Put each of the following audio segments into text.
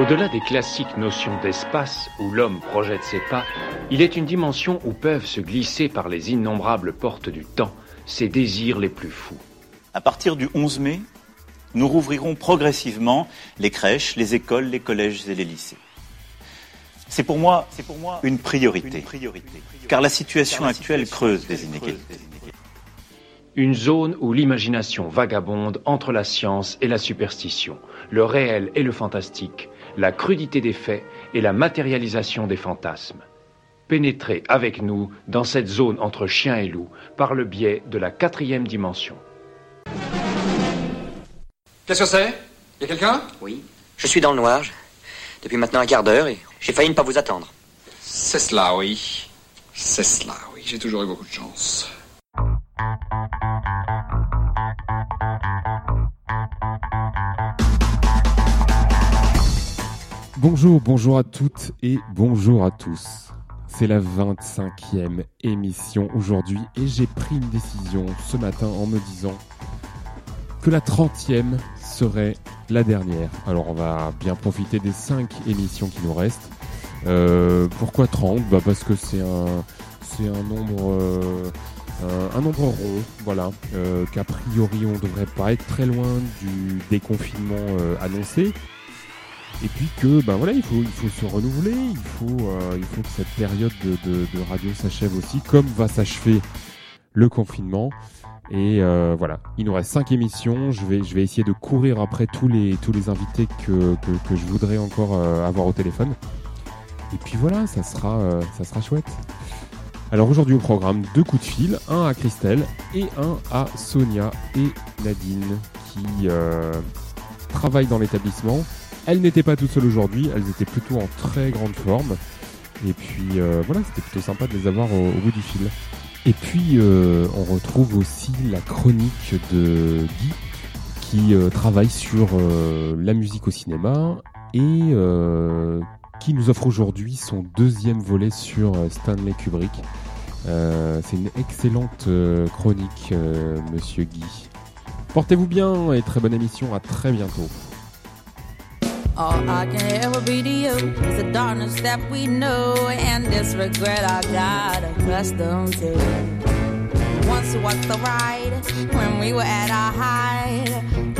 Au-delà des classiques notions d'espace où l'homme projette ses pas, il est une dimension où peuvent se glisser par les innombrables portes du temps ses désirs les plus fous. À partir du 11 mai, nous rouvrirons progressivement les crèches, les écoles, les collèges et les lycées. C'est pour moi, c'est pour moi une priorité, car la situation actuelle creuse des inégalités. Une zone où l'imagination vagabonde entre la science et la superstition, le réel et le fantastique, la crudité des faits et la matérialisation des fantasmes. Pénétrez avec nous dans cette zone entre chien et loup par le biais de la quatrième dimension. Qu'est-ce que c'est? Y a quelqu'un? Oui. Je suis dans le noir. Depuis maintenant un quart d'heure et j'ai failli ne pas vous attendre. C'est cela, oui. C'est cela, oui. J'ai toujours eu beaucoup de chance. Bonjour, bonjour à toutes et bonjour à tous. C'est la 25e émission aujourd'hui et j'ai pris une décision ce matin en me disant que la 30e serait la dernière. Alors on va bien profiter des 5 émissions qui nous restent. Euh, pourquoi 30 bah Parce que c'est un, c'est un nombre... Euh, un, nombre rond, voilà, euh, qu'a priori on devrait pas être très loin du déconfinement annoncé, et puis que ben voilà il faut il faut se renouveler il faut euh, il faut que cette période de, de, radio s'achève aussi comme va s'achever le confinement et euh, voilà. Il nous reste cinq émissions. Je vais je vais essayer de courir après tous les tous les invités que que, que je voudrais encore euh, avoir au téléphone. Et puis voilà ça sera ça sera chouette. Alors aujourd'hui au programme deux coups de fil. Un à Christelle et un à Sonia et Nadine qui travaillent dans l'établissement. Elles n'étaient pas toutes seules aujourd'hui, elles étaient plutôt en très grande forme. Et puis euh, voilà, c'était plutôt sympa de les avoir au, bout du fil. Et puis euh, on retrouve aussi la chronique de Guy qui euh, travaille sur la musique au cinéma et qui nous offre aujourd'hui son deuxième volet sur Stanley Kubrick. C'est une excellente chronique, monsieur Guy. Portez-vous bien et très bonne émission, à très bientôt. All I can ever be to you is the darkness that we know and this regret I got accustomed to. Once was the ride when we were at our height,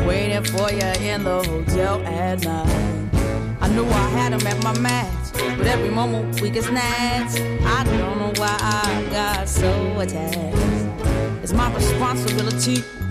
waiting for you in the hotel at night. I knew I had him at my match, but every moment we get snatched. I don't know why I got so attached. It's my responsibility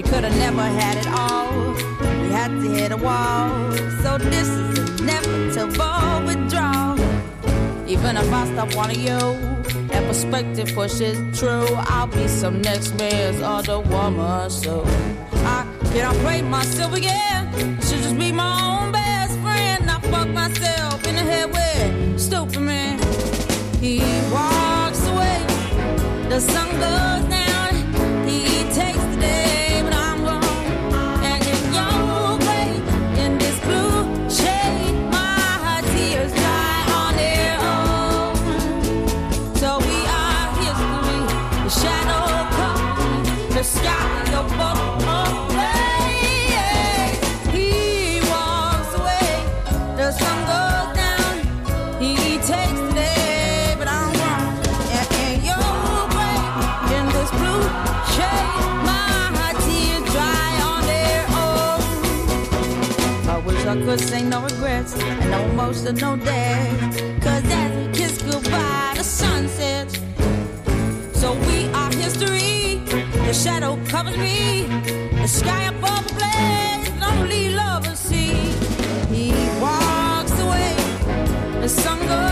We could have never had it all. We had to hit a wall. So this is inevitable withdrawal. Even if I stop wanting you, that perspective pushes true. I'll be some next man's other woman. So I cannot play myself again. I should just be my own best friend. I fuck myself in the head with stupid man. He walks away. The sun goes could say no regrets and no emotional death. Cause as we kiss goodbye, the sun sets. So we are history. The shadow covers me. The sky above the blaze, lonely lovers see. He walks away. The sun goes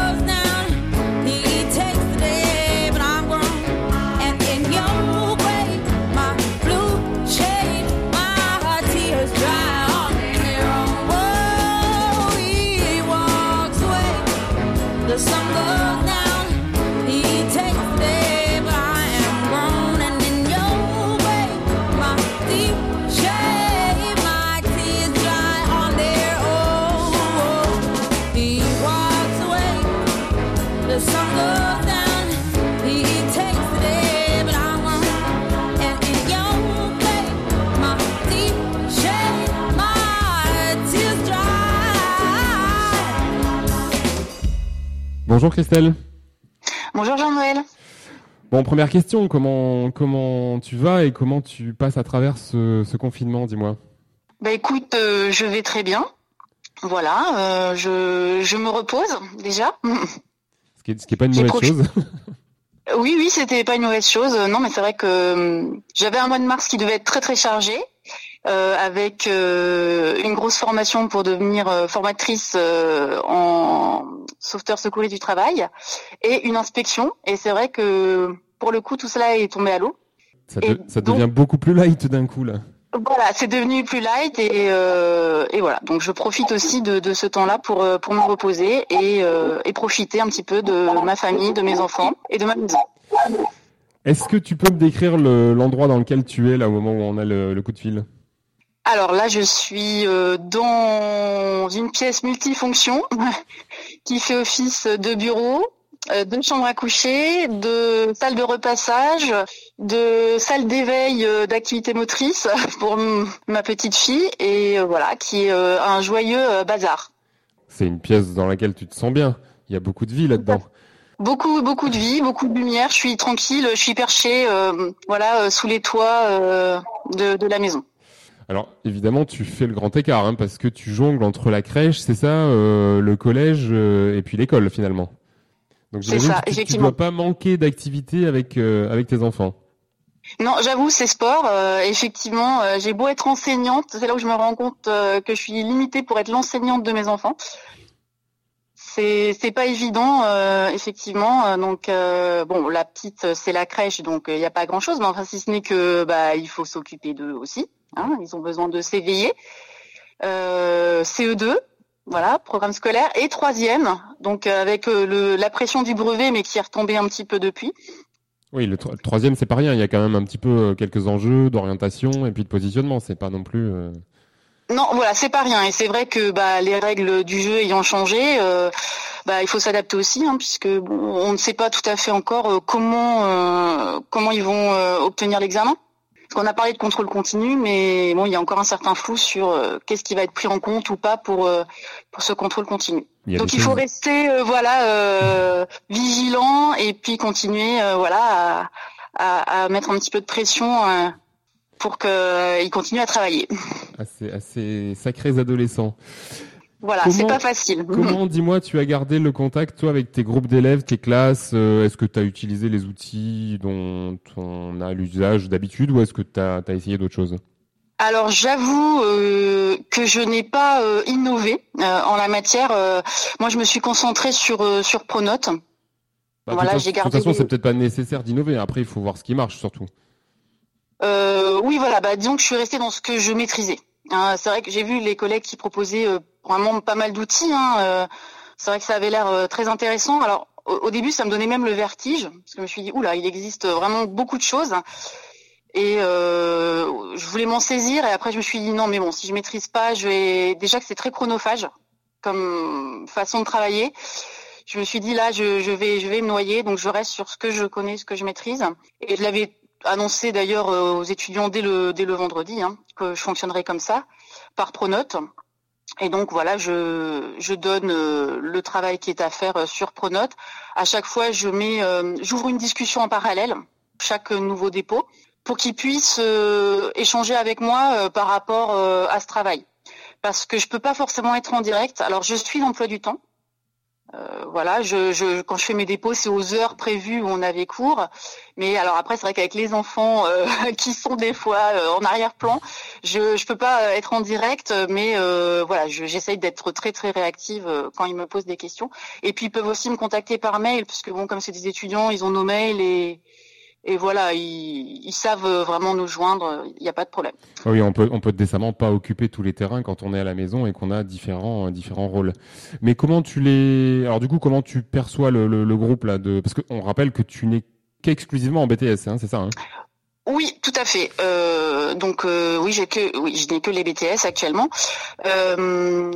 Bonjour Christelle. Bonjour Jean-Noël. Bon, première question, comment, comment tu vas et comment tu passes à travers ce, confinement, dis-moi? Bah écoute, euh, je vais très bien. Voilà, euh, je, me repose déjà. Ce qui n'est pas une mauvaise chose. oui, oui, c'était pas une mauvaise chose. Non, mais c'est vrai que euh, j'avais un mois de mars qui devait être très très chargé. Avec une grosse formation pour devenir formatrice en sauveteur secouriste du travail, et une inspection. Et c'est vrai que pour le coup, tout cela est tombé à l'eau. Ça, devient beaucoup plus light d'un coup là. Voilà, c'est devenu plus light et, euh, et, voilà. Donc je profite aussi de, de ce temps-là pour euh, pour me reposer et, euh, et, profiter un petit peu de ma famille, de mes enfants et de ma maison. Est-ce que tu peux me décrire l'endroit dans lequel tu es là au moment où on a le, le coup de fil? Alors là, je suis euh, dans une pièce multifonction qui fait office de bureau, euh, de chambre à coucher, de salle de repassage, de salle d'éveil euh, d'activité motrice pour ma petite fille et voilà, qui est un joyeux bazar. C'est une pièce dans laquelle tu te sens bien. Il y a beaucoup de vie là-dedans. Beaucoup, beaucoup de vie, beaucoup de lumière. Je suis tranquille, je suis perché, voilà, sous les toits de la maison. Alors évidemment, tu fais le grand écart hein, parce que tu jongles entre la crèche, c'est ça, euh, le collège euh, et puis l'école finalement. Donc c'est ça, tu, ne dois pas manquer d'activité avec euh, avec tes enfants. Non, j'avoue, c'est sport. effectivement, j'ai beau être enseignante, c'est là où je me rends compte que je suis limitée pour être l'enseignante de mes enfants. C'est c'est pas évident, effectivement. Donc bon, la petite, c'est la crèche, donc il n'y a pas grand chose. Mais enfin, si ce n'est que bah il faut s'occuper d'eux aussi. Hein, ils ont besoin de s'éveiller. Euh, CE2, voilà, programme scolaire. Et troisième, donc euh, avec euh, le, la pression du brevet, mais qui est retombée un petit peu depuis. Oui, le, troisième, c'est pas rien. Il y a quand même un petit peu quelques enjeux d'orientation et puis de positionnement. C'est pas non plus. Non, voilà, c'est pas rien. Et c'est vrai que bah, les règles du jeu ayant changé, bah, il faut s'adapter aussi, hein, puisque on ne sait pas tout à fait encore comment comment ils vont obtenir l'examen. Parce qu'on a parlé de contrôle continu, mais bon, il y a encore un certain flou sur euh, qu'est-ce qui va être pris en compte ou pas pour euh, pour ce contrôle continu. Donc il faut rester euh, voilà vigilant et puis continuer voilà à, à, mettre un petit peu de pression pour qu'ils continuent à travailler. Assez, assez sacrés adolescents. Voilà, c'est pas facile. Comment, dis-moi, tu as gardé le contact, toi, avec tes groupes d'élèves, tes classes euh, Est-ce que tu as utilisé les outils dont on a l'usage d'habitude ou est-ce que tu as, essayé d'autres choses? Alors j'avoue euh, que je n'ai pas euh, innové en la matière. moi, je me suis concentrée sur sur Pronote. Bah, voilà, j'ai gardé. De toute façon, c'est peut-être pas nécessaire d'innover. Après, il faut voir ce qui marche surtout. oui, voilà. Bah, disons que je suis restée dans ce que je maîtrisais. Hein, c'est vrai que j'ai vu les collègues qui proposaient vraiment pas mal d'outils. Hein, euh, c'est vrai que ça avait l'air euh, très intéressant. Alors au, début, ça me donnait même le vertige parce que je me suis dit oula, il existe vraiment beaucoup de choses. Et euh, je voulais m'en saisir et après je me suis dit non mais bon si je maîtrise pas déjà que c'est très chronophage comme façon de travailler. Je me suis dit là je, vais je vais me noyer donc je reste sur ce que je connais ce que je maîtrise et je l'avais annoncé d'ailleurs aux étudiants dès le dès le vendredi hein, que je fonctionnerais comme ça par Pronote. Et donc voilà, je, donne euh, le travail qui est à faire euh, sur Pronote. À chaque fois, je mets, euh, j'ouvre une discussion en parallèle chaque nouveau dépôt pour qu'ils puissent échanger avec moi par rapport à ce travail. Parce que je peux pas forcément être en direct. Alors je suis l'emploi du temps, euh, voilà, je, je, quand je fais mes dépôts, c'est aux heures prévues où on avait cours. Mais alors après, c'est vrai qu'avec les enfants euh, qui sont des fois euh, en arrière-plan, je je peux pas être en direct, mais voilà, j'essaye d'être très très réactive quand ils me posent des questions. Et puis ils peuvent aussi me contacter par mail, puisque bon, comme c'est des étudiants, ils ont nos mails et et voilà, ils, ils, savent vraiment nous joindre, il n'y a pas de problème. Ah oui, on peut, on peut décemment pas occuper tous les terrains quand on est à la maison et qu'on a différents, différents rôles. Mais comment tu les, alors du coup, comment tu perçois le, le, groupe là de, parce qu'on rappelle que tu n'es qu'exclusivement en BTS, hein, c'est ça hein? Oui, tout à fait. Euh, donc euh, oui, j'ai que oui, je n'ai que les BTS actuellement. Euh,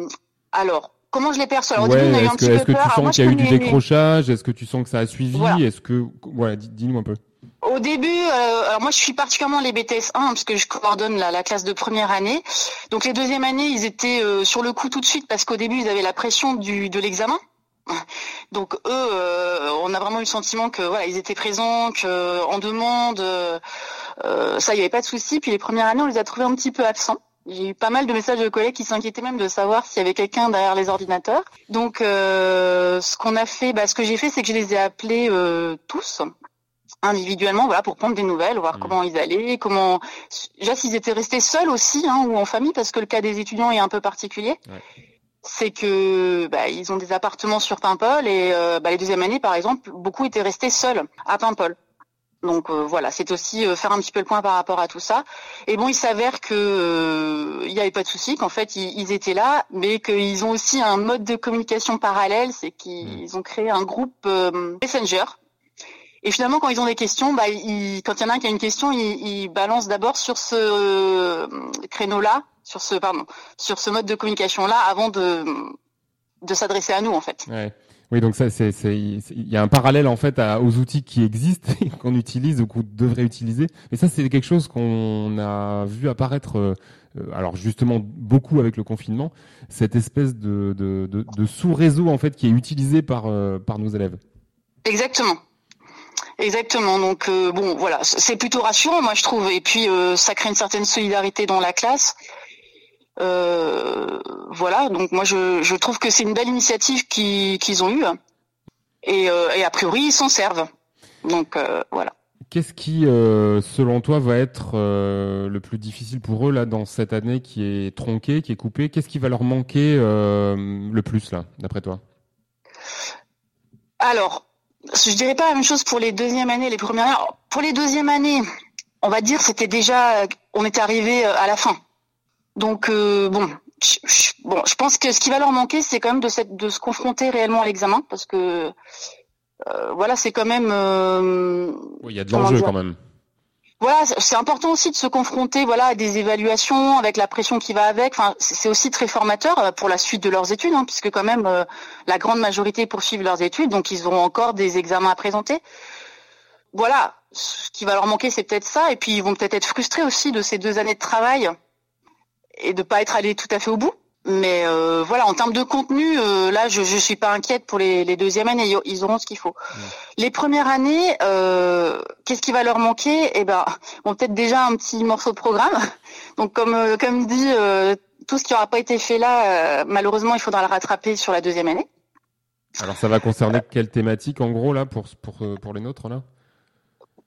alors, comment je les perçois? Alors, ouais, Est-ce que, est que, tu sens qu'il y a eu du décrochage? Est-ce que tu sens que ça a suivi? Est-ce que voilà, dis-nous un peu. Au début, euh, alors moi je suis particulièrement les BTS 1 parce que je coordonne la, la classe de première année. Donc les deuxièmes années, ils étaient euh, sur le coup tout de suite parce qu'au début ils avaient la pression du de l'examen. Donc eux, euh, on a vraiment eu le sentiment que voilà, ils étaient présents, que en demande, euh, ça, il n'y avait pas de souci. Puis les premières années, on les a trouvés un petit peu absents. J'ai eu pas mal de messages de collègues qui s'inquiétaient même de savoir s'il y avait quelqu'un derrière les ordinateurs. Donc, ce qu'on a fait, bah, ce que j'ai fait, c'est que je les ai appelés tous individuellement, voilà, pour prendre des nouvelles, voir mmh. comment ils allaient, comment, déjà s'ils étaient restés seuls aussi, hein, ou en famille, parce que le cas des étudiants est un peu particulier. C'est que bah, ils ont des appartements sur Paimpol et euh, bah, les deuxièmes années, par exemple, beaucoup étaient restés seuls à Paimpol. Donc euh, voilà, c'est aussi euh, faire un petit peu le point par rapport à tout ça. Et bon, il s'avère que il n'y avait pas de souci, qu'en fait ils, ils, étaient là, mais qu'ils ont aussi un mode de communication parallèle, c'est qu'ils mmh. ont créé un groupe Messenger et finalement, quand ils ont des questions, bah, ils, quand il y en a un qui a une question, ils, balancent d'abord sur ce euh, créneau-là, sur ce pardon, sur ce mode de communication-là, avant de de s'adresser à nous en fait. Ouais. Oui, donc ça, c'est, il y a un parallèle en fait à, aux outils qui existent, qu'on utilise ou qu'on devrait utiliser. Mais ça, c'est quelque chose qu'on a vu apparaître, euh, alors justement beaucoup avec le confinement, cette espèce de, de, de, de sous-réseau en fait qui est utilisé par euh, par nos élèves. Exactement. Exactement. Donc euh, bon, voilà, c'est plutôt rassurant, moi je trouve. Et puis euh, ça crée une certaine solidarité dans la classe. Euh, voilà. Donc moi je, je trouve que c'est une belle initiative qu'ils ont eue. Et, et, a priori ils s'en servent. Donc voilà. Qu'est-ce qui, selon toi, va être le plus difficile pour eux là dans cette année qui est tronquée, qui est coupée? Qu'est-ce qui va leur manquer le plus là, d'après toi? Alors, je dirais pas la même chose pour les deuxièmes années, les premières années. Pour les deuxièmes années, on va dire c'était déjà, on était arrivé euh, à la fin. Donc euh, bon, je, bon, je pense que ce qui va leur manquer, c'est quand même de, cette, de se confronter réellement à l'examen, parce que euh, voilà, c'est quand même. oui, il y a de l'enjeu quand même voilà, c'est important aussi de se confronter, voilà, à des évaluations avec la pression qui va avec. Enfin, c'est aussi très formateur euh, pour la suite de leurs études, hein, puisque quand même euh, la grande majorité poursuivent leurs études, donc ils auront encore des examens à présenter. Voilà, ce qui va leur manquer, c'est peut-être ça, et puis ils vont peut-être être frustrés aussi de ces deux années de travail et de pas être allés tout à fait au bout. Mais euh, voilà, en termes de contenu, euh, là, je, je suis pas inquiète pour les, les deuxièmes années. Ils auront ce qu'il faut. Les premières années, euh, qu'est-ce qui va leur manquer? Eh ben, bon, peut-être déjà un petit morceau de programme. Donc, comme euh, comme dit, euh, tout ce qui n'aura pas été fait là, malheureusement, il faudra le rattraper sur la deuxième année. Alors, ça va concerner quelle thématique, en gros, là, pour pour pour les nôtres là?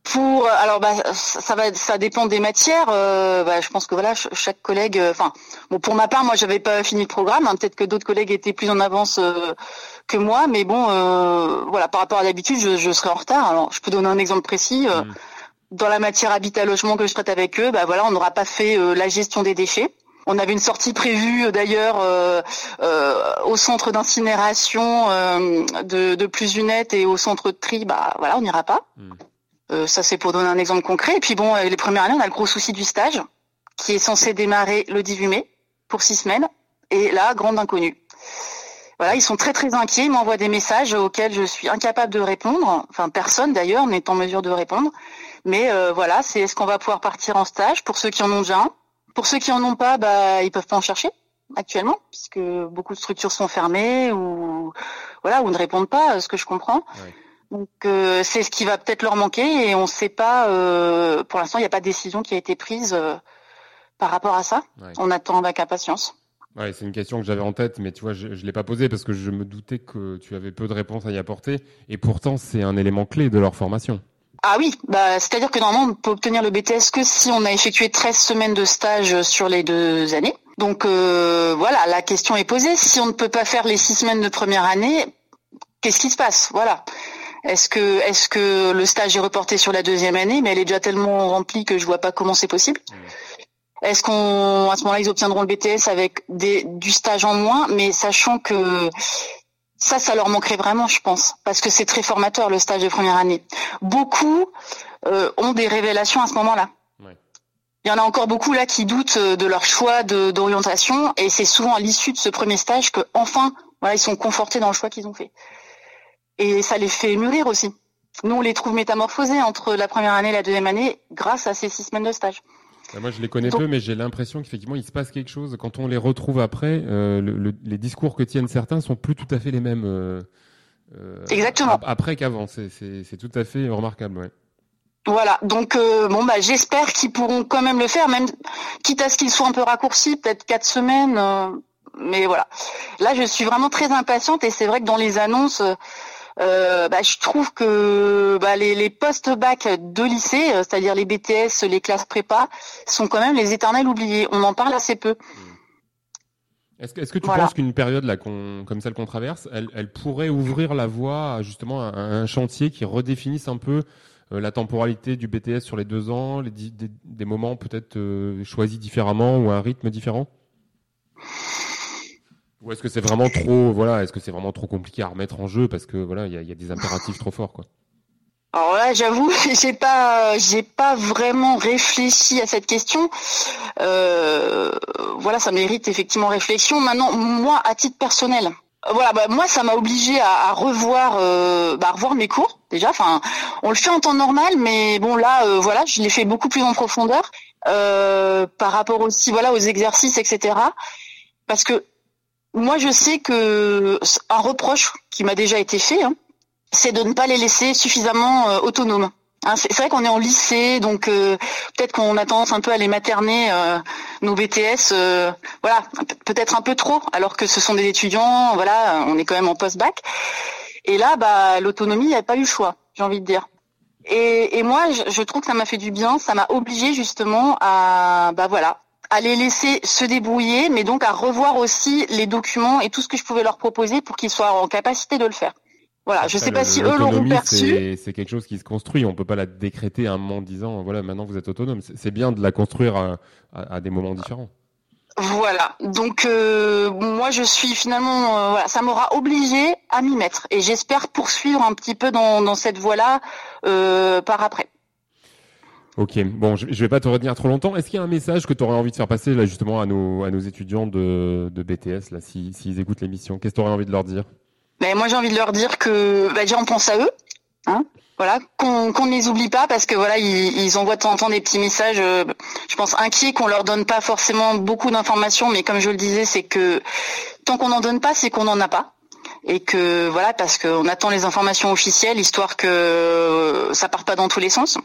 Pour alors bah ça va ça dépend des matières. Euh, bah, je pense que voilà chaque collègue. Euh, enfin bon pour ma part moi j'avais pas fini le programme. Hein, Peut-être que d'autres collègues étaient plus en avance euh, que moi, mais bon voilà par rapport à d'habitude je, je serais en retard. Alors je peux donner un exemple précis. Mm. Dans la matière habitat logement que je traite avec eux, bah voilà on n'aura pas fait la gestion des déchets. On avait une sortie prévue d'ailleurs euh, au centre d'incinération de, de plus unette et au centre de tri. Bah voilà, on n'ira pas. Mm. Euh, ça, c'est pour donner un exemple concret. Et puis bon, euh, les premières années, on a le gros souci du stage, qui est censé démarrer le 18 mai pour six semaines. Et là, grande inconnue. Voilà, ils sont très très inquiets. Ils m'envoient des messages auxquels je suis incapable de répondre. Enfin, personne d'ailleurs n'est en mesure de répondre. Mais euh, voilà, c'est est-ce qu'on va pouvoir partir en stage? Pour ceux qui en ont déjà un. Pour ceux qui en ont pas, bah ils peuvent pas en chercher actuellement, puisque beaucoup de structures sont fermées ou voilà ou ne répondent pas, ce que je comprends. Donc euh, c'est ce qui va peut-être leur manquer et on ne sait pas. Euh, pour l'instant, il n'y a pas de décision qui a été prise euh, par rapport à ça. On attend avec impatience. Ouais, c'est une question que j'avais en tête, mais tu vois, je, ne l'ai pas posée parce que je me doutais que tu avais peu de réponses à y apporter. Et pourtant, c'est un élément clé de leur formation. Ah oui, bah, c'est-à-dire que normalement, on peut obtenir le BTS que si on a effectué 13 semaines de stage sur les deux années. Donc voilà, la question est posée. Si on ne peut pas faire les six semaines de première année, qu'est-ce qui se passe? Voilà. Est-ce que, est-ce que le stage est reporté sur la deuxième année, mais elle est déjà tellement remplie que je vois pas comment c'est possible. Est-ce qu'on, à ce moment-là, ils obtiendront le BTS avec des, du stage en moins, mais sachant que ça, ça leur manquerait vraiment, je pense, parce que c'est très formateur le stage de première année. Beaucoup euh, ont des révélations à ce moment-là. Ouais. Il y en a encore beaucoup là qui doutent euh, de leur choix d'orientation, et c'est souvent à l'issue de ce premier stage que enfin, voilà, ils sont confortés dans le choix qu'ils ont fait. Et ça les fait mûrir aussi. Nous, on les trouve métamorphosés entre la première année et la deuxième année grâce à ces six semaines de stage. Bah, moi, je les connais Donc- peu, mais j'ai l'impression qu'effectivement, il se passe quelque chose. Quand on les retrouve après, euh, le- le- les discours que tiennent certains sont plus tout à fait les mêmes. euh, euh, Exactement. ap- Après qu'avant, c'est- c'est c'est tout à fait remarquable. Ouais. Voilà, donc euh, bon bah j'espère qu'ils pourront quand même le faire, même quitte à ce qu'ils soient un peu raccourcis, peut-être quatre semaines. euh, mais voilà. Là, je suis vraiment très impatiente et c'est vrai que dans les annonces, euh, bah, je trouve que bah, les, les post-bac de lycée, euh, c'est-à-dire les BTS, les classes prépa, sont quand même les éternels oubliés. On en parle assez peu. Est-ce que, est-ce que tu Voilà. penses qu'une période là, qu'on- comme celle qu'on traverse, elle, elle pourrait ouvrir la voie à justement à un, chantier qui redéfinisse un peu euh, la temporalité du BTS sur les deux ans, les des, des moments peut-être euh, choisis différemment ou un rythme différent? Ou est-ce que c'est vraiment trop, voilà, est-ce que c'est vraiment trop compliqué à remettre en jeu parce que voilà, il y y a des impératifs trop forts quoi. Alors là, j'avoue, j'ai pas, j'ai pas vraiment réfléchi à cette question. Euh, voilà, ça mérite effectivement réflexion. Maintenant, moi, à titre personnel, voilà, bah, moi, ça m'a obligé à, à revoir, euh, bah, revoir mes cours déjà. Enfin, on le fait en temps normal, mais bon, là, euh, voilà, je l'ai fait beaucoup plus en profondeur euh, par rapport aussi, voilà, aux exercices, etc. Parce que moi, je sais que un reproche qui m'a déjà été fait. Hein, c'est de ne pas les laisser suffisamment euh, autonomes. Hein, c'est vrai qu'on est en lycée, donc euh, peut-être qu'on a tendance un peu à les materner, euh, nos BTS, euh, voilà, pe- peut-être un peu trop, alors que ce sont des étudiants, voilà, on est quand même en post-bac. Et là, bah, l'autonomie, il pas eu choix, j'ai envie de dire. Et, et moi, je, je trouve que ça m'a fait du bien, ça m'a obligé justement à, bah voilà, à les laisser se débrouiller, mais donc à revoir aussi les documents et tout ce que je pouvais leur proposer pour qu'ils soient en capacité de le faire. Voilà, je Après, sais pas si eux l'auront perçu. c'est- quelque chose qui se construit. On peut pas la décréter à un moment en disant voilà maintenant vous êtes autonome. C'est c'est bien de la construire à, à- à des moments différents. Voilà. Donc euh, moi je suis finalement euh, voilà, ça m'aura obligé à m'y mettre et j'espère poursuivre un petit peu dans, dans cette voie-là euh, par après. Ok, bon, je, je vais pas te retenir trop longtemps. Est-ce qu'il y a un message que tu aurais envie de faire passer là justement à nos, à nos étudiants de, de BTS là, si- s'ils écoutent l'émission? Qu'est-ce que tu aurais envie de leur dire? Mais moi j'ai envie de leur dire que bah, déjà on pense à eux, hein, voilà, qu'on qu'on ne les oublie pas parce que voilà ils, ils envoient de temps en temps des petits messages, euh, je pense inquiets qu'on leur donne pas forcément beaucoup d'informations, mais comme je le disais c'est que tant qu'on n'en donne pas c'est qu'on n'en a pas. Et que voilà parce qu'on attend les informations officielles histoire que euh, ça parte pas dans tous les sens.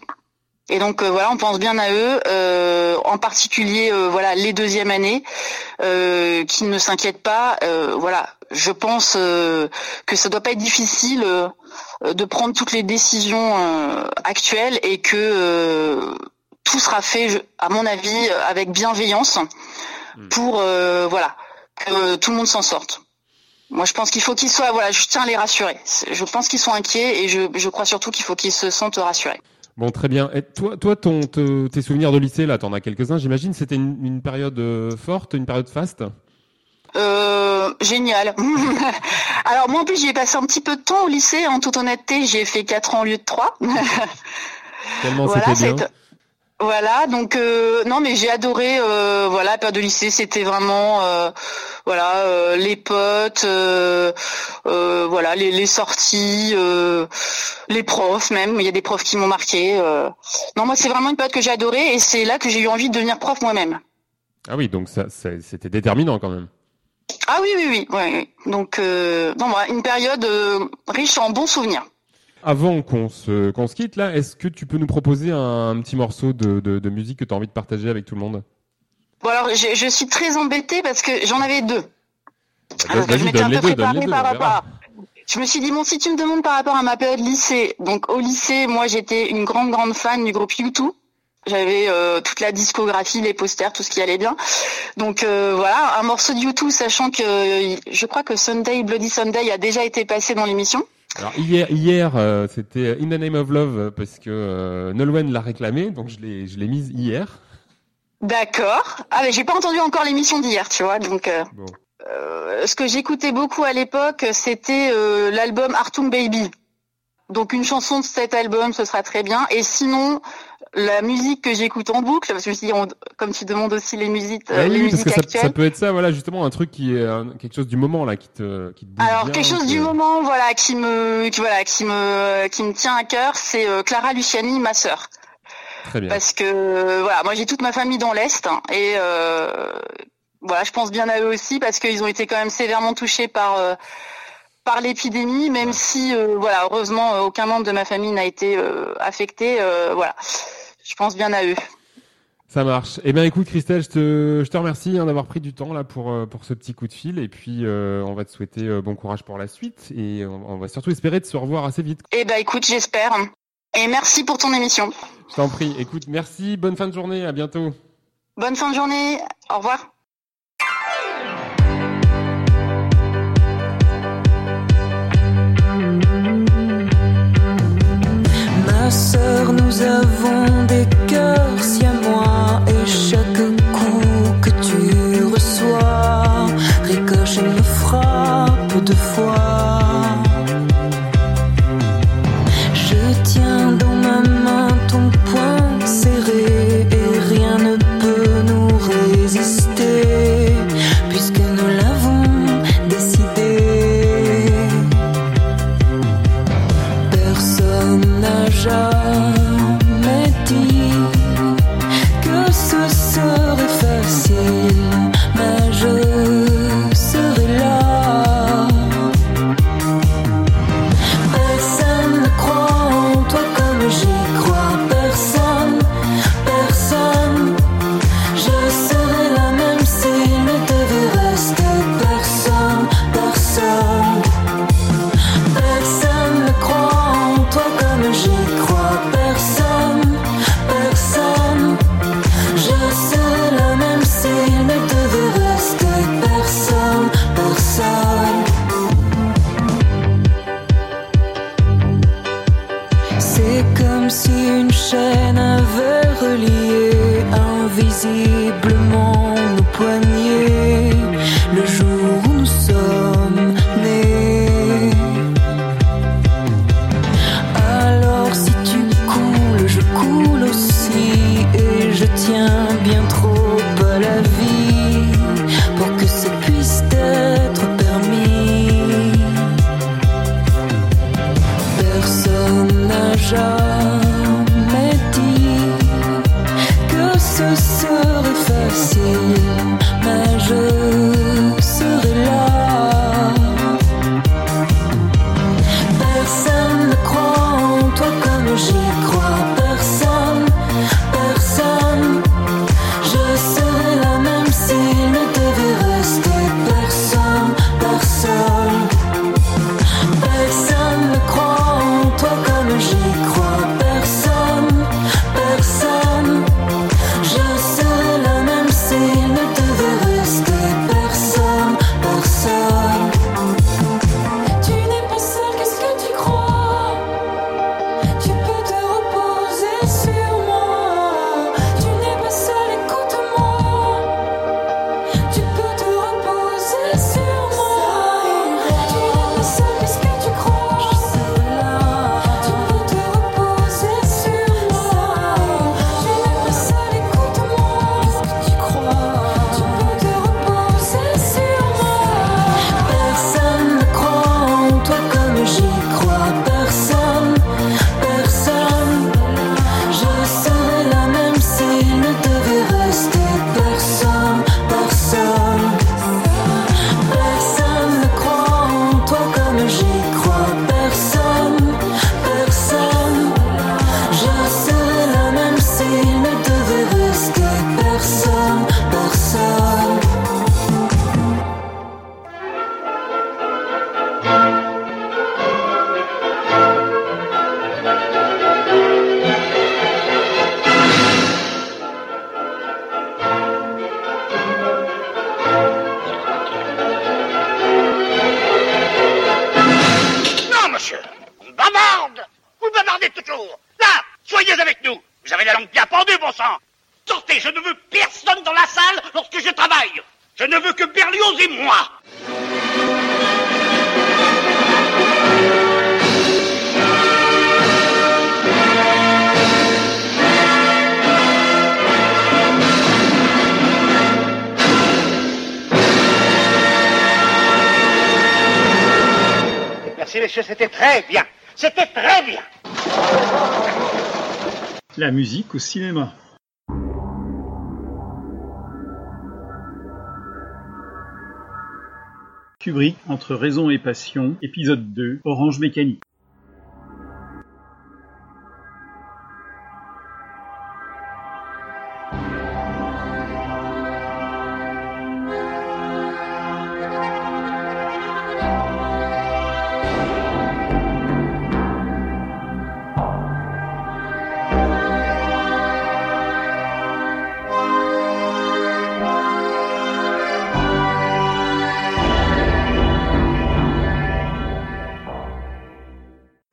Et donc euh, voilà, on pense bien à eux, euh, en particulier euh, voilà les deuxièmes années, euh, qui ne s'inquiètent pas. Euh, voilà, je pense euh, que ça doit pas être difficile euh, de prendre toutes les décisions euh, actuelles et que euh, tout sera fait, à mon avis, avec bienveillance pour euh, voilà que tout le monde s'en sorte. Moi, je pense qu'il faut qu'ils soient, voilà, je tiens à les rassurer. Je pense qu'ils sont inquiets et je, je crois surtout qu'il faut qu'ils se sentent rassurés. Bon, très bien. Et toi, toi, ton, te- tes souvenirs de lycée là, t'en as quelques-uns, j'imagine. C'était une, une période euh, forte, une période faste? Euh, génial. Alors moi en plus j'y ai passé un petit peu de temps au lycée, en toute honnêteté, j'ai fait 4 ans au lieu de 3. Tellement voilà, c'était bien. Voilà, donc euh, non mais j'ai adoré euh, voilà, la période de lycée, c'était vraiment euh, voilà, euh, les potes, euh, euh, voilà, les, les sorties, euh, les profs même, il y a des profs qui m'ont marqué. euh. Non, moi c'est vraiment une période que j'ai adorée et c'est là que j'ai eu envie de devenir prof moi-même. Ah oui, donc ça, ça- c'était déterminant quand même. Ah oui, oui, oui. ouais, ouais. Donc, euh, non, voilà, une période euh, riche en bons souvenirs. Avant qu'on se, qu'on se quitte là, est-ce que tu peux nous proposer un, petit morceau de, de, de musique que tu as envie de partager avec tout le monde? Bon, alors, je, je suis très embêtée parce que j'en avais deux. Parce que Vas-y, je m'étais un peu préparée par rapport à... Je me suis dit, bon, si tu me demandes par rapport à ma période lycée, donc au lycée, moi, j'étais une grande, grande fan du groupe U2. J'avais euh, toute la discographie, les posters, tout ce qui allait bien. Donc euh, voilà, un morceau de U2, sachant que euh, je crois que Sunday, Bloody Sunday a déjà été passé dans l'émission. Alors hier, hier euh, c'était In the Name of Love euh, parce que euh, Nolwenn l'a réclamé, donc je l'ai, je l'ai mise hier. D'accord. Ah mais j'ai pas entendu encore l'émission d'hier, tu vois, donc. Euh, Bon. euh, ce que j'écoutais beaucoup à l'époque, c'était euh, l'album Artung Baby. Donc une chanson de cet album, ce sera très bien. Et sinon, la musique que j'écoute en boucle, parce que je me suis dit, on- comme tu demandes aussi les musiques, euh, oui, les oui, parce musiques que ça, actuelles. ça peut être ça, voilà, justement, un truc qui est un- quelque chose du moment là, qui te, qui te bouge Alors bien, quelque chose que- du moment, voilà, qui me, qui, voilà, qui me, qui me tient à cœur, c'est euh, Clara Luciani, ma sœur. Très bien. Parce que euh, voilà, moi j'ai toute ma famille dans l'est hein, et euh, voilà, je pense bien à eux aussi parce qu'ils ont été quand même sévèrement touchés par euh, par l'épidémie, même si euh, voilà, heureusement aucun membre de ma famille n'a été euh, affecté. euh, voilà, je pense bien à eux. Ça marche. Eh bien, écoute, Christelle, je te, je te remercie hein, d'avoir pris du temps là pour euh, pour ce petit coup de fil, et puis euh, on va te souhaiter euh, bon courage pour la suite, et on, on va surtout espérer de se revoir assez vite. Eh ben écoute, j'espère. Et merci pour ton émission. Je t'en prie. Écoute, merci, bonne fin de journée, à bientôt. Bonne fin de journée. Au revoir. Nous avons des cœurs, si à moi, et chaque coup que tu reçois ricoche et me frappe de fois. more. Cinéma. Kubrick, Entre raison et passion, épisode 2, Orange Mécanique.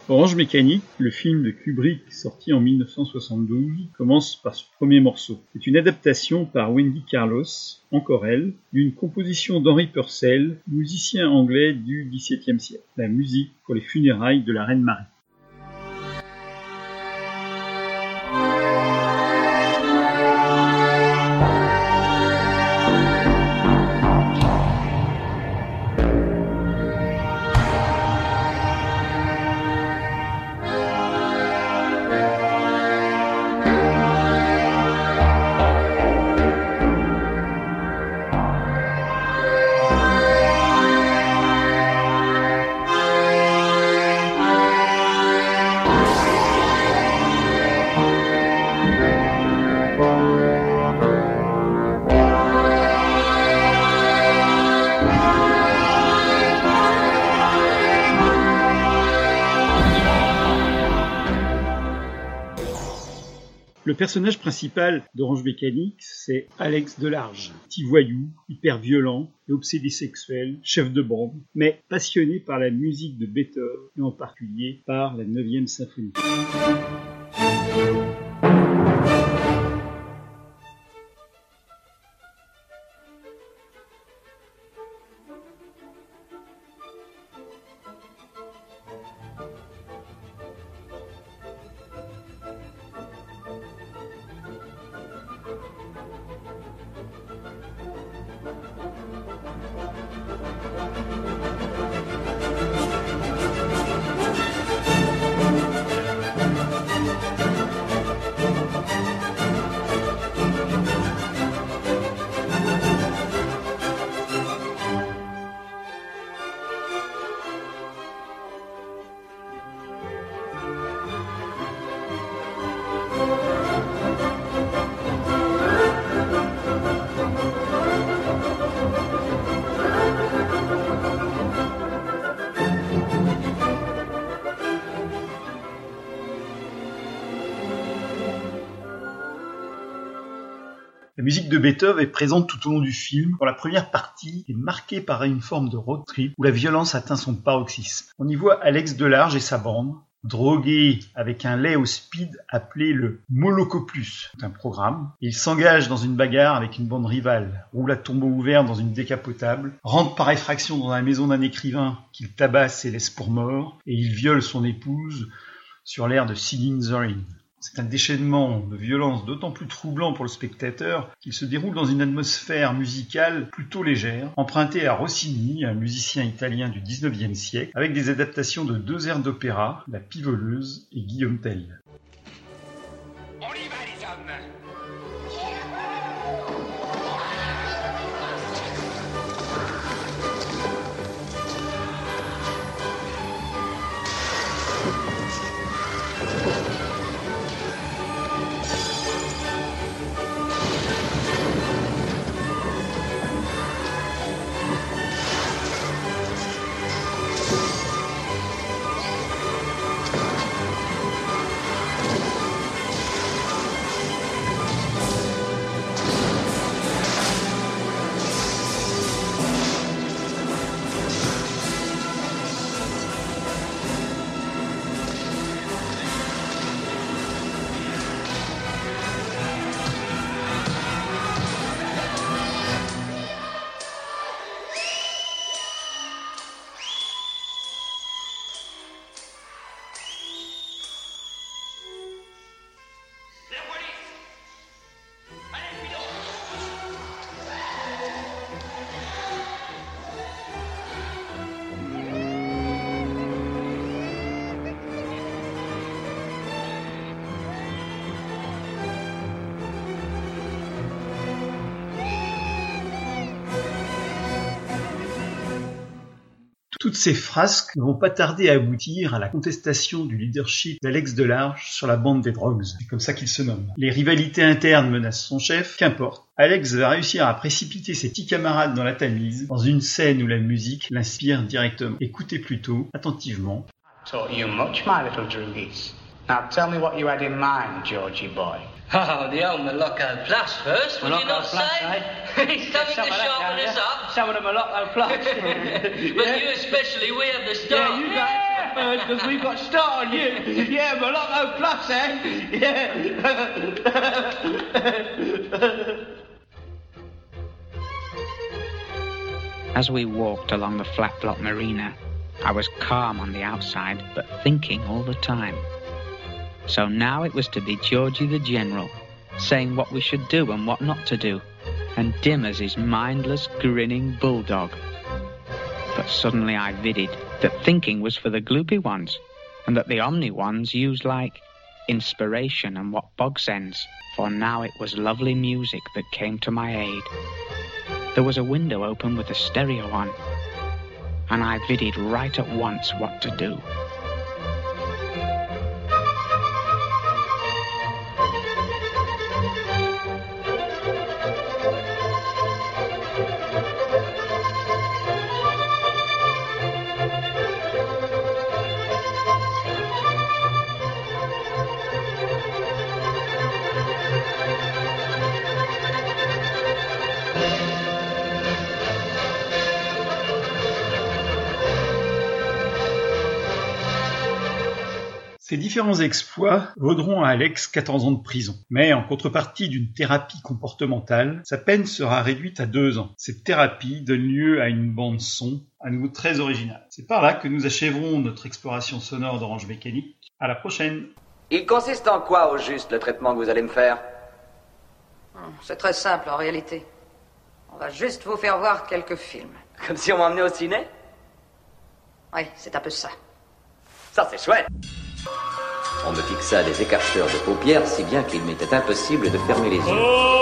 Orange Mécanique, le film de Kubrick sorti en 1972, commence par ce premier morceau. C'est une adaptation par Wendy Carlos, encore elle, d'une composition d'Henry Purcell, musicien anglais du XVIIe siècle. La musique pour les funérailles de la reine Marie. Personnage principal d'Orange Mécanique, c'est Alex Delarge, petit voyou, hyper violent obsédé sexuel, chef de bande, mais passionné par la musique de Beethoven et en particulier par la 9e symphonie. Musique de Beethoven est présente tout au long du film. Pour la première partie, est marquée par une forme de road trip où la violence atteint son paroxysme. On y voit Alex Delarge et sa bande drogués avec un lait au speed appelé le Molocoplus. Un programme. Ils s'engagent dans une bagarre avec une bande rivale, roulent à tombeau ouvert dans une décapotable, rentrent par effraction dans la maison d'un écrivain qu'il tabasse et laisse pour mort, et ils violent son épouse sur l'air de Singing the Rain. C'est un déchaînement de violence d'autant plus troublant pour le spectateur qu'il se déroule dans une atmosphère musicale plutôt légère, empruntée à Rossini, un musicien italien du XIXe siècle, avec des adaptations de deux airs d'opéra, La Pivoleuse et Guillaume Tell. Toutes ces frasques ne vont pas tarder à aboutir à la contestation du leadership d'Alex Delarge sur la bande des drogues. C'est comme ça qu'il se nomme. Les rivalités internes menacent son chef, qu'importe. Alex va réussir à précipiter ses petits camarades dans la Tamise, dans une scène où la musique l'inspire directement. Écoutez plutôt, attentivement. Taught you much, my little. Now tell me what you had in mind, Georgie boy. Oh, the old Moloko Plus first, would you Moloko not Plus, say? eh? He's coming Some to of that sharpen down us up. Some of the Moloko Plus. But you especially, we have the start. Yeah, you got it first because we've got start on you. Yeah, Moloko Plus, eh? Yeah. As we walked along the flat block marina, I was calm on the outside, but thinking all the time. So now it was to be Georgie the General, saying what we should do and what not to do, and dim as his mindless, grinning bulldog. But suddenly I vidded that thinking was for the gloopy ones, and that the omni ones used like inspiration and what bog sends, for now it was lovely music that came to my aid. There was a window open with a stereo on, and I vidded right at once what to do. Différents exploits vaudront à Alex 14 ans de prison. Mais en contrepartie d'une thérapie comportementale, sa peine sera réduite à deux ans. Cette thérapie donne lieu à une bande son à nouveau très originale. C'est par là que nous achèverons notre exploration sonore d'Orange Mécanique. À la prochaine Il consiste en quoi au juste le traitement que vous allez me faire? C'est très simple en réalité. On va juste vous faire voir quelques films. Comme si on m'emmenait au ciné? Oui, c'est un peu ça. Ça c'est chouette On me fixa des écarteurs de paupières si bien qu'il m'était impossible de fermer les yeux.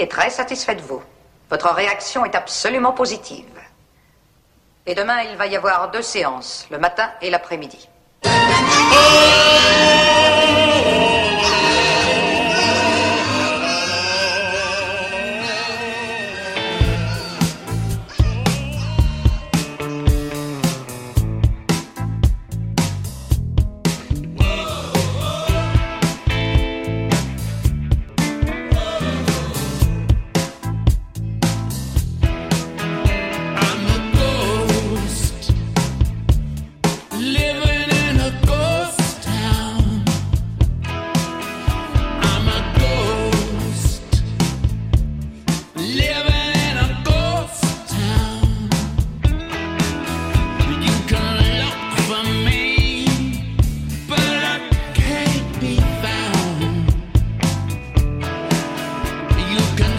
Est très satisfait de vous. Votre réaction est absolument positive. Et demain, il va y avoir deux séances, le matin et l'après-midi. you can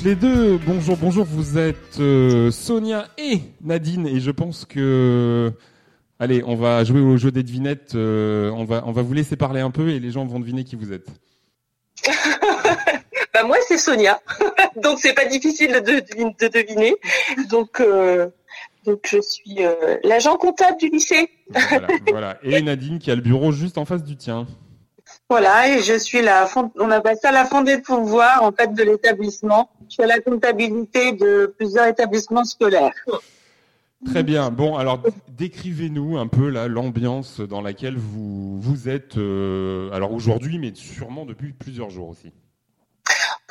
toutes les deux. Bonjour, bonjour. Vous êtes euh, Sonia et Nadine et je pense que allez, on va jouer au jeu des devinettes. euh, on va on va vous laisser parler un peu et les gens vont deviner qui vous êtes. Bah moi c'est Sonia, donc c'est pas difficile de, devine- de deviner. Donc euh, donc je suis l'agent comptable du lycée. Voilà, voilà. Et Nadine qui a le bureau juste en face du tien. Voilà et je suis la fond- on appelle ça la fondée de pouvoir en fait de l'établissement. Je fais la comptabilité de plusieurs établissements scolaires. Très bien. Bon, alors décrivez-nous un peu l'ambiance dans laquelle vous vous êtes. euh, alors aujourd'hui, mais sûrement depuis plusieurs jours aussi.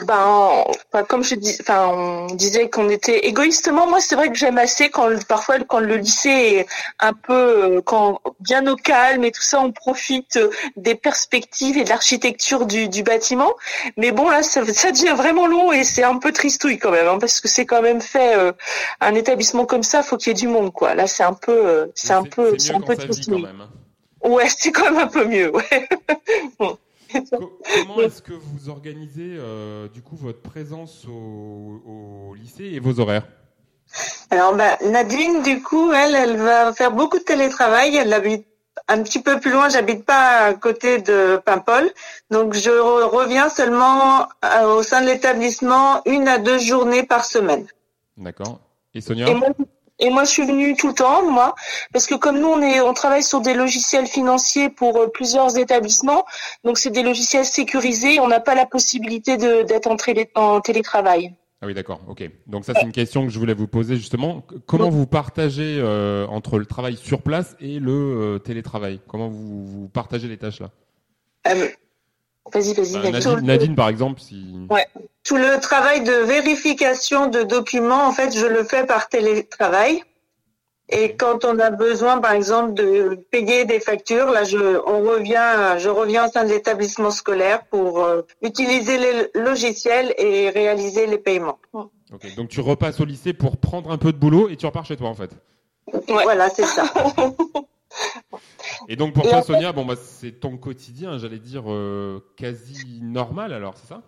Ben, enfin, comme je dis, enfin, on disait qu'on était égoïstement. Moi, c'est vrai que j'aime assez quand parfois quand le lycée est un peu euh, quand bien au calme et tout ça, on profite euh, des perspectives et de l'architecture du, du bâtiment. Mais bon, là, ça, ça devient vraiment long et c'est un peu tristouille quand même, hein, parce que c'est quand même fait euh, un établissement comme ça, faut qu'il y ait du monde, quoi. Là, c'est un peu, euh, c'est un peu, c'est un peu tristouille. hein. Ouais, c'est quand même un peu mieux. Ouais. Bon. Comment est-ce que vous organisez euh, du coup votre présence au, au lycée et vos horaires? Alors bah, Nadine, du coup, elle, elle va faire beaucoup de télétravail. Elle habite un petit peu plus loin. J'habite pas à côté de Paimpol, donc je re- reviens seulement euh, au sein de l'établissement une à deux journées par semaine. D'accord. Et Sonia? Et moi, et moi, je suis venue tout le temps, moi, parce que comme nous, on est, on travaille sur des logiciels financiers pour euh, plusieurs établissements, donc c'est des logiciels sécurisés. On n'a pas la possibilité d'être en, en télétravail. Ah oui, d'accord. Ok. Donc ça, c'est une question que je voulais vous poser justement. Comment vous partagez euh, entre le travail sur place et le euh, télétravail? Comment vous, vous partagez les tâches là? Euh, vas-y, vas-y. Bah, Nadine. Nadine, Nadine, par exemple, si. Ouais. Tout le travail de vérification de documents, en fait, je le fais par télétravail. Et quand on a besoin, par exemple, de payer des factures, là, je, on revient, je reviens au sein de l'établissement scolaire pour euh, utiliser les logiciels et réaliser les paiements. Ok. Donc tu repasses au lycée pour prendre un peu de boulot et tu repars chez toi en fait. Voilà, c'est ça. Et donc pour Et toi, fait- Sonia, bon bah c'est ton quotidien, j'allais dire euh, quasi normal alors, c'est ça?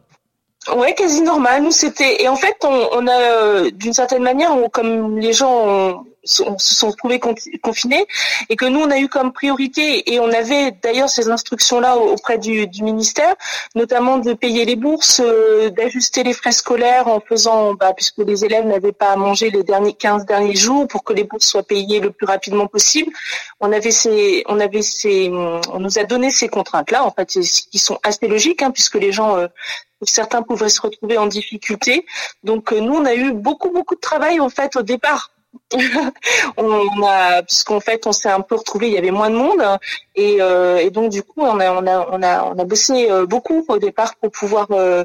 Ouais, quasi normal. Nous, c'était et en fait, on, on a euh, d'une certaine manière, on- comme les gens sont- se sont trouvés con- confinés et que nous, on a eu comme priorité et on avait d'ailleurs ces instructions-là au- auprès du, du ministère, notamment de payer les bourses, euh, d'ajuster les frais scolaires en faisant, bah, puisque les élèves n'avaient pas à manger les derniers 15 derniers jours, pour que les bourses soient payées le plus rapidement possible. On avait ces, on avait ces, on nous a donné ces contraintes-là, en fait, qui sont assez logiques, hein, puisque les gens euh, certains pouvaient se retrouver en difficulté. Donc euh, nous, on a eu beaucoup beaucoup de travail en fait au départ. on a puisqu'en fait on s'est un peu retrouvé, il y avait moins de monde et, euh, et donc du coup on a on a on a on a bossé euh, beaucoup au départ pour pouvoir euh,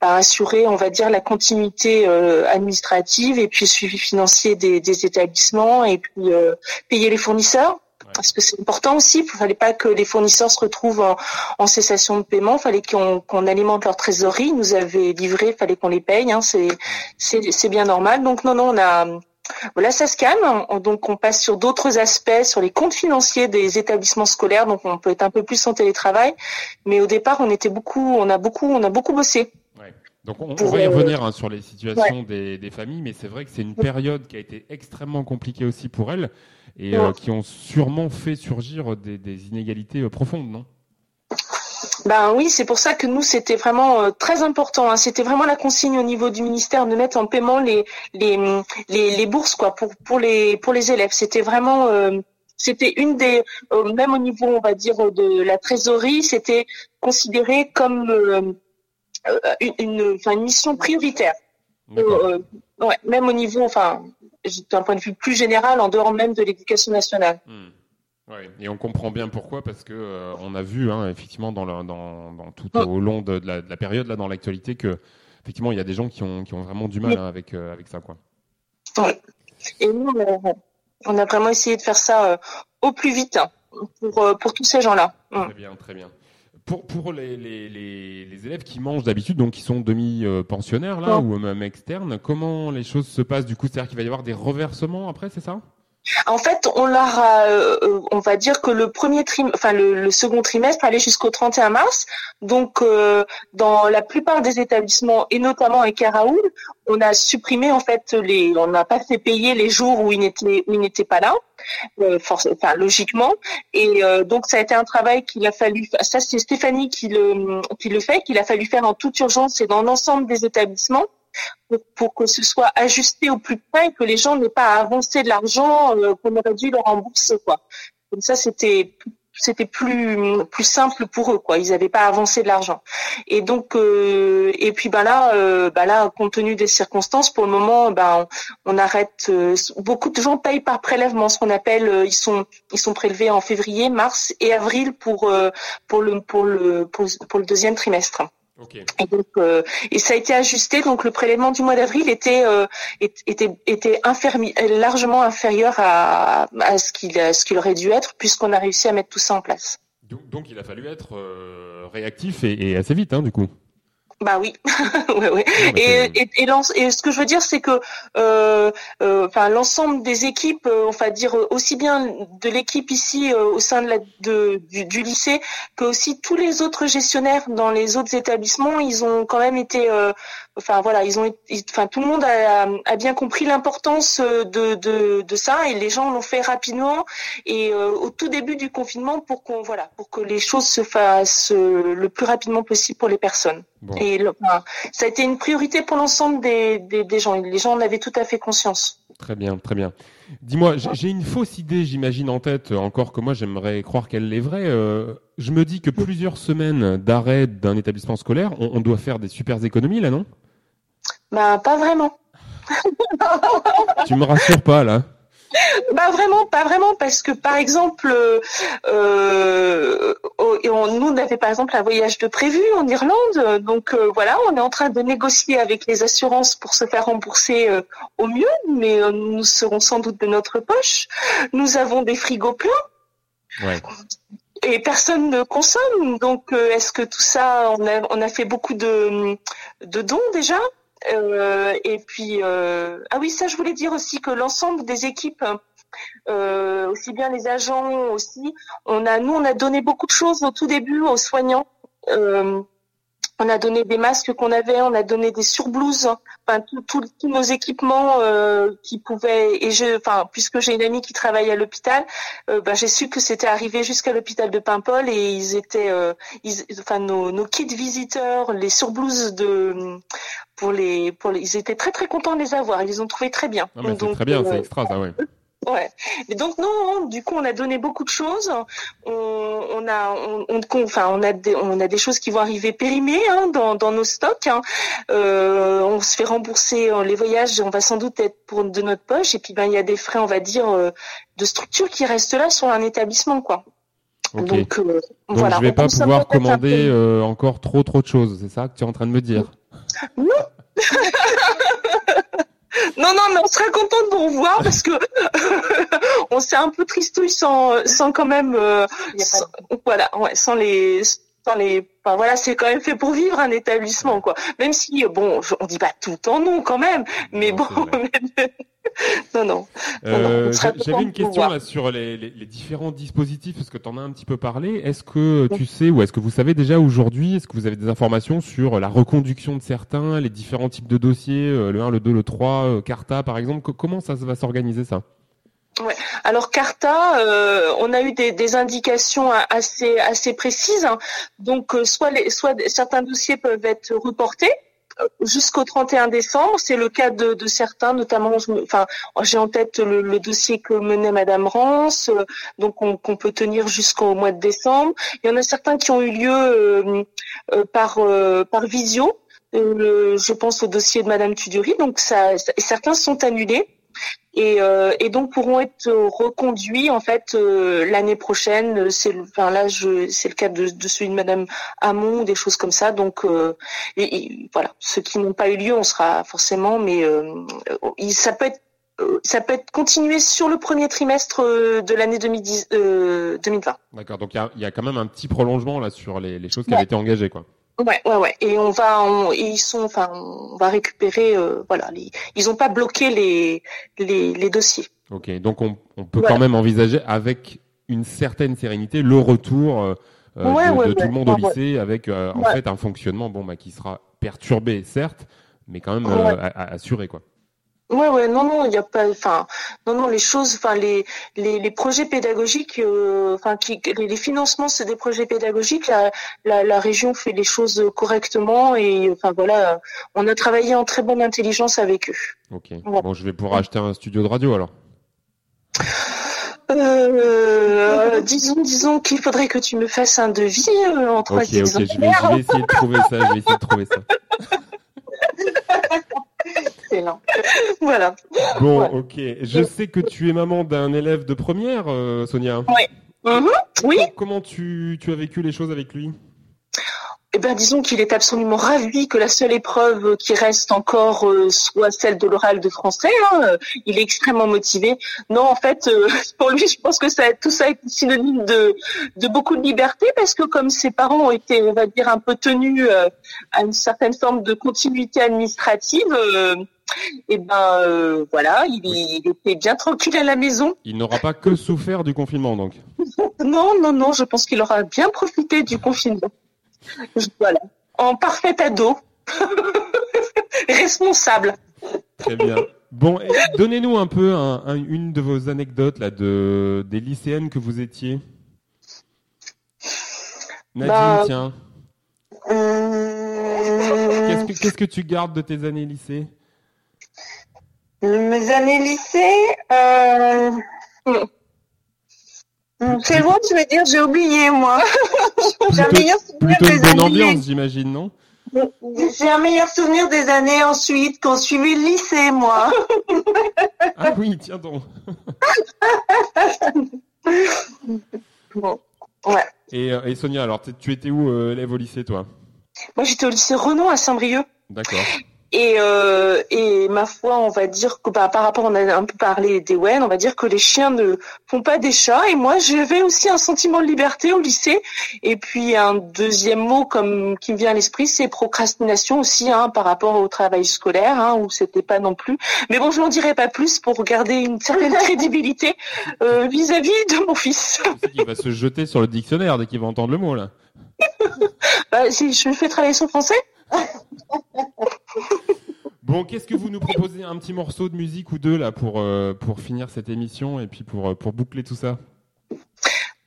bah, assurer on va dire la continuité euh, administrative et puis le suivi financier des, des établissements et puis euh, payer les fournisseurs parce que c'est important aussi. Il fallait pas que les fournisseurs se retrouvent en, en cessation de paiement. Il fallait qu'on alimente leur trésorerie. Ils nous avaient livré, il fallait qu'on les paye. Hein. C'est bien normal. Donc non non, on a voilà, ça se calme. On- Donc on passe sur d'autres aspects, sur les comptes financiers des établissements scolaires. Donc on peut être un peu plus en télétravail. Mais au départ, on était beaucoup, on a beaucoup, on a beaucoup bossé. Donc on, on va y euh, revenir hein, sur les situations ouais. des, des familles, mais c'est vrai que c'est une période qui a été extrêmement compliquée aussi pour elles et Ouais. euh, qui ont sûrement fait surgir des, des inégalités euh, profondes, non? Ben oui, c'est pour ça que nous c'était vraiment euh, très important. hein. C'était vraiment la consigne au niveau du ministère de mettre en paiement les les les, les bourses quoi pour pour les pour les élèves. C'était vraiment euh, c'était une des euh, même au niveau on va dire de la trésorerie, c'était considéré comme euh, une une, mission prioritaire. Ouais, même au niveau enfin d'un point de vue plus général en dehors même de l'éducation nationale. Ouais, et on comprend bien pourquoi, parce que euh, on a vu hein, effectivement dans, le, dans, dans tout au long de, de la, de la période là dans l'actualité que effectivement il y a des gens qui ont, qui ont vraiment du mal hein, avec, euh, avec ça quoi. Ouais. Et nous, on a, vraiment essayé de faire ça euh, au plus vite hein, pour, euh, pour tous ces gens-là. Mm. Très bien, très bien. Pour, pour les, les, les, les élèves qui mangent d'habitude, donc qui sont demi-pensionnaires là, ou même externes, comment les choses se passent du coup? C'est-à-dire qu'il va y avoir des reversements après, c'est ça? En fait, on leur a, euh, on va dire que le premier trim, enfin le, le second trimestre allait jusqu'au 31 mars. Donc, euh, dans la plupart des établissements et notamment à Raoul, on a supprimé en fait les, on n'a pas fait payer les jours où ils n'étaient où ils n'étaient pas là, euh, enfin logiquement. Et donc ça a été un travail qu'il a fallu, ça c'est Stéphanie qui le qui le fait, qu'il a fallu faire en toute urgence et dans l'ensemble des établissements pour, que ce soit ajusté au plus près, que les gens n'aient pas à avancer de l'argent euh, qu'on aurait dû leur rembourser quoi. Comme ça c'était c'était plus plus simple pour eux quoi. Ils n'avaient pas à avancer de l'argent. Et donc euh, et puis ben là euh, ben là compte tenu des circonstances pour le moment ben on, arrête euh, beaucoup de gens payent par prélèvement ce qu'on appelle euh, ils sont ils sont prélevés en février, mars et avril pour euh, pour le pour le pour le deuxième trimestre. Ok. Et donc, euh, et ça a été ajusté. Donc, le prélèvement du mois d'avril était euh, était était largement inférieur à, à ce qu'il ce qu'il aurait dû être, puisqu'on a réussi à mettre tout ça en place. donc, donc il a fallu être euh, réactif et, et assez vite hein, du coup. Bah oui, ouais, ouais. Non, Et, et, et ce que je veux dire, c'est que, euh, euh, enfin, l'ensemble des équipes, euh, on va dire euh, aussi bien de l'équipe ici euh, au sein de la, de, du, du lycée, que aussi tous les autres gestionnaires dans les autres établissements, ils ont quand même été, euh, enfin voilà, ils ont, été- enfin tout le monde a, a bien compris l'importance euh, de, de, de ça et les gens l'ont fait rapidement et euh, au tout début du confinement pour qu'on voilà, pour que les choses se fassent euh, le plus rapidement possible pour les personnes. Bon. Et le- enfin, ça a été une priorité pour l'ensemble des, des, des gens. Les gens en avaient tout à fait conscience. Très bien, très bien. Dis-moi, j'ai- une fausse idée, j'imagine en tête, encore que moi j'aimerais croire qu'elle est vraie. Euh, je me dis que plusieurs semaines d'arrêt d'un établissement scolaire, on, on doit faire des super économies là, non? Bah pas vraiment. Tu me rassures pas là Bah vraiment, pas vraiment, parce que par exemple, euh, euh, oh, on- nous on avait par exemple un voyage de prévu en Irlande, donc euh, voilà, on est en train de négocier avec les assurances pour se faire rembourser euh, au mieux, mais nous serons sans doute de notre poche. Nous avons des frigos pleins. Ouais. et personne ne consomme. Donc, est-ce que tout ça, on a, on a fait beaucoup de, de dons déjà? Et puis, euh, ah oui, ça, je voulais dire aussi que l'ensemble des équipes, euh, aussi bien les agents aussi, on a, nous, on a donné beaucoup de choses au tout début aux soignants. Euh, on a donné des masques qu'on avait, on a donné des surblouses, enfin tout- tout- tous nos équipements euh, qui pouvaient. Et je, enfin puisque j'ai une amie qui travaille à l'hôpital, euh, ben, j'ai su que c'était arrivé jusqu'à l'hôpital de Paimpol et ils étaient, euh, ils, enfin nos, nos kits visiteurs, les surblouses de pour les, pour les, ils étaient très très contents de les avoir. Ils les ont trouvé très bien. Non, mais Donc, très bien, c'est extra ça, ouais. Ouais. Et donc non, du coup on a donné beaucoup de choses. On, on a, on, on- enfin on a des, on a des choses qui vont arriver périmées hein, dans, dans nos stocks. hein. Euh, on se fait rembourser euh, les voyages, on va sans doute être pour de notre poche. Et puis ben il y a des frais, on va dire, euh, de structure qui restent là sur un établissement quoi. Donc, euh, Donc voilà. je vais pas pouvoir commander euh, encore trop trop de choses, c'est ça que tu es en train de me dire? Non. Non, non, mais on sera content de vous revoir parce que on s'est un peu tristouille sans, sans quand même, euh, sans- voilà, ouais, sans les, sans les, enfin, voilà, c'est quand même fait pour vivre un établissement, quoi. Même si, bon, on dit pas tout le temps non, quand même, mais bon, non. Non, non, Euh, J'avais une question là sur les, les- les différents dispositifs, parce que tu en as un petit peu parlé. Est-ce que tu sais ou est-ce que vous savez déjà aujourd'hui, est-ce que vous avez des informations sur la reconduction de certains, les différents types de dossiers, euh, le 1, le 2, le 3, euh, Carta par exemple? Co- Comment ça va s'organiser ça? Ouais. Alors Carta, euh, on a eu des, des indications assez assez précises. hein. Donc euh, soit les, soit certains dossiers peuvent être reportés jusqu'au 31 décembre. C'est le cas de, de certains, notamment, enfin, j'ai en tête le, le dossier que menait Madame Rance, euh, donc on- qu'on peut tenir jusqu'au mois de décembre. Il y en a certains qui ont eu lieu euh, euh, par euh, par visio. Euh, je pense au dossier de Madame Tudury, donc ça- certains sont annulés et, euh, et donc pourront être reconduits en fait euh, l'année prochaine. C'est le- enfin là je c'est le cas de, de celui de Madame Hamon des choses comme ça. Donc euh, et, et voilà, ceux qui n'ont pas eu lieu, on sera forcément, mais euh, ça peut être ça peut être continué sur le premier trimestre de l'année 2010, euh, 2020. D'accord, donc il y y, a quand même un petit prolongement là sur les, les choses qui Ouais. avaient été engagées, quoi. Ouais, ouais, ouais. Et on va, on- et ils sont, enfin, on va récupérer, euh, voilà, les, ils ont pas bloqué les, les, les dossiers. Ok, donc on, on peut Voilà. quand même envisager avec une certaine sérénité le retour euh, euh, Ouais, de, ouais, de tout le monde au lycée avec euh, en fait un fonctionnement bon bah qui sera perturbé certes, mais quand même euh, assuré quoi. Ouais, ouais, non, non, il y a pas, enfin, non, non, les choses, enfin, les, les, les projets pédagogiques, euh, enfin, qui, les, les financements, c'est des projets pédagogiques. La, la, la région fait les choses correctement et, enfin, voilà, on a travaillé en très bonne intelligence avec eux. Ok. Ouais. Bon, je vais pouvoir acheter un studio de radio alors. Euh, disons, disons qu'il faudrait que tu me fasses un devis euh, en Ok, trois ok, je vais, je vais essayer de trouver ça. Je vais essayer de trouver ça. Voilà. Bon, Ouais. ok. Je sais que tu es maman d'un élève de première, euh, Sonia. Oui. Mhm, Oui. Comment tu, tu as vécu les choses avec lui? Eh ben, disons qu'il est absolument ravi que la seule épreuve qui reste encore euh, soit celle de l'oral de français. hein. Il est extrêmement motivé. Non, en fait, euh, pour lui, je pense que ça, tout ça est synonyme de, de beaucoup de liberté parce que comme ses parents ont été, on va dire, un peu tenus euh, à une certaine forme de continuité administrative, et ben euh, voilà, il, il était bien tranquille à la maison. Il n'aura pas que souffert du confinement donc. Non, non, non, je pense qu'il aura bien profité du confinement. Voilà. En parfait ado. Responsable. Très bien. Bon, donnez-nous un peu un- un- une de vos anecdotes là de des lycéennes que vous étiez. Nadine, Bah, tiens. Hum, Qu'est-ce que, qu'est-ce que tu gardes de tes années lycée? Mes années lycée, euh... hum, c'est bon, tu veux dire, j'ai oublié, moi. j'ai un Plutôt, meilleur souvenir des bonne années. ambiance, j'imagine, non? J'ai un meilleur souvenir des années ensuite qu'on suivi le lycée, moi. Ah oui, tiens donc. bon, ouais. Et, euh, et Sonia, alors tu étais où euh, élève au lycée, toi? Moi, j'étais au lycée Renan à Saint-Brieuc. D'accord. Et, euh, et ma foi, on va dire que bah, par rapport, on a un peu parlé des Wen, on va dire que les chiens ne font pas des chats. Et moi, j'avais aussi un sentiment de liberté au lycée. Et puis un deuxième mot comme qui me vient à l'esprit, c'est procrastination aussi hein, par rapport au travail scolaire, hein, où c'était pas non plus. Mais bon, je n'en dirai pas plus pour garder une certaine crédibilité euh, vis-à-vis de mon fils. Il va se jeter sur le dictionnaire dès qu'il va entendre le mot, là. Bah, si je le fais travailler son français. Bon, qu'est-ce que vous nous proposez Un petit morceau de musique ou deux, là, pour, euh, pour finir cette émission et puis pour, euh, pour boucler tout ça?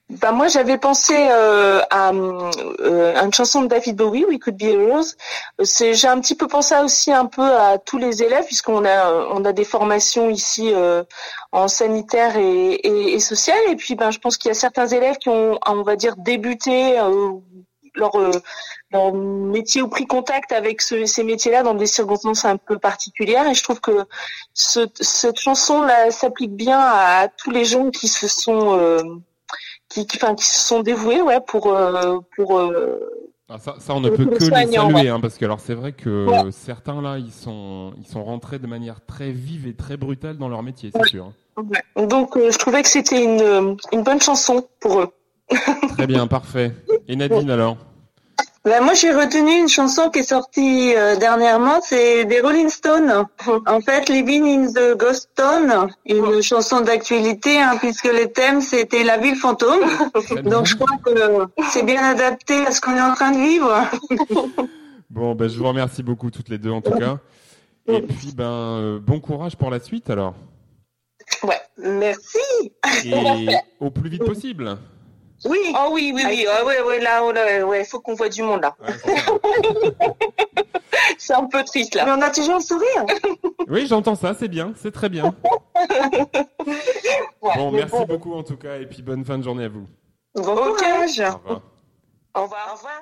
Bah moi j'avais pensé euh, à, une chanson de David Bowie, We Could Be Heroes. J'ai un petit peu pensé aussi un peu à tous les élèves puisqu'on a on a des formations ici en sanitaire et, et, et social et puis ben je pense qu'il y a certains élèves qui ont on va dire débuté leur leur métier ou pris contact avec ce- ces métiers-là dans des circonstances un peu particulières et je trouve que ce- cette chanson-là s'applique bien à tous les gens qui se sont euh, qui, qui, enfin, qui se sont dévoués ouais, pour, euh, pour euh, Ah, ça, ça, on ne peut que les saluer, ouais. hein, parce que alors c'est vrai que Ouais. certains là, ils sont, ils sont rentrés de manière très vive et très brutale dans leur métier, c'est sûr. ouais. Donc euh, je trouvais que c'était une, une bonne chanson pour eux. Très bien, parfait. Et Nadine alors? Bah, moi, j'ai retenu une chanson qui est sortie euh, dernièrement, c'est des Rolling Stones. En fait, Living in the Ghost Town, une chanson d'actualité, hein, puisque le thème c'était la ville fantôme. Donc, je crois que c'est bien adapté à ce qu'on est en train de vivre. Bon, ben, je vous remercie beaucoup toutes les deux en tout cas. Et puis, ben, euh, bon courage pour la suite alors. Ouais, Merci. Et au plus vite possible. Oui. Oh oui, oui, oui. Ah ouais, ouais, là, oh là, ouais, faut qu'on voit du monde là. c'est un peu triste là. Mais on a toujours le sourire. Oui, j'entends ça, c'est bien, c'est très bien. bon, merci beaucoup en tout cas, et puis bonne fin de journée à vous. Bon courage. Au revoir. Au revoir. Au revoir.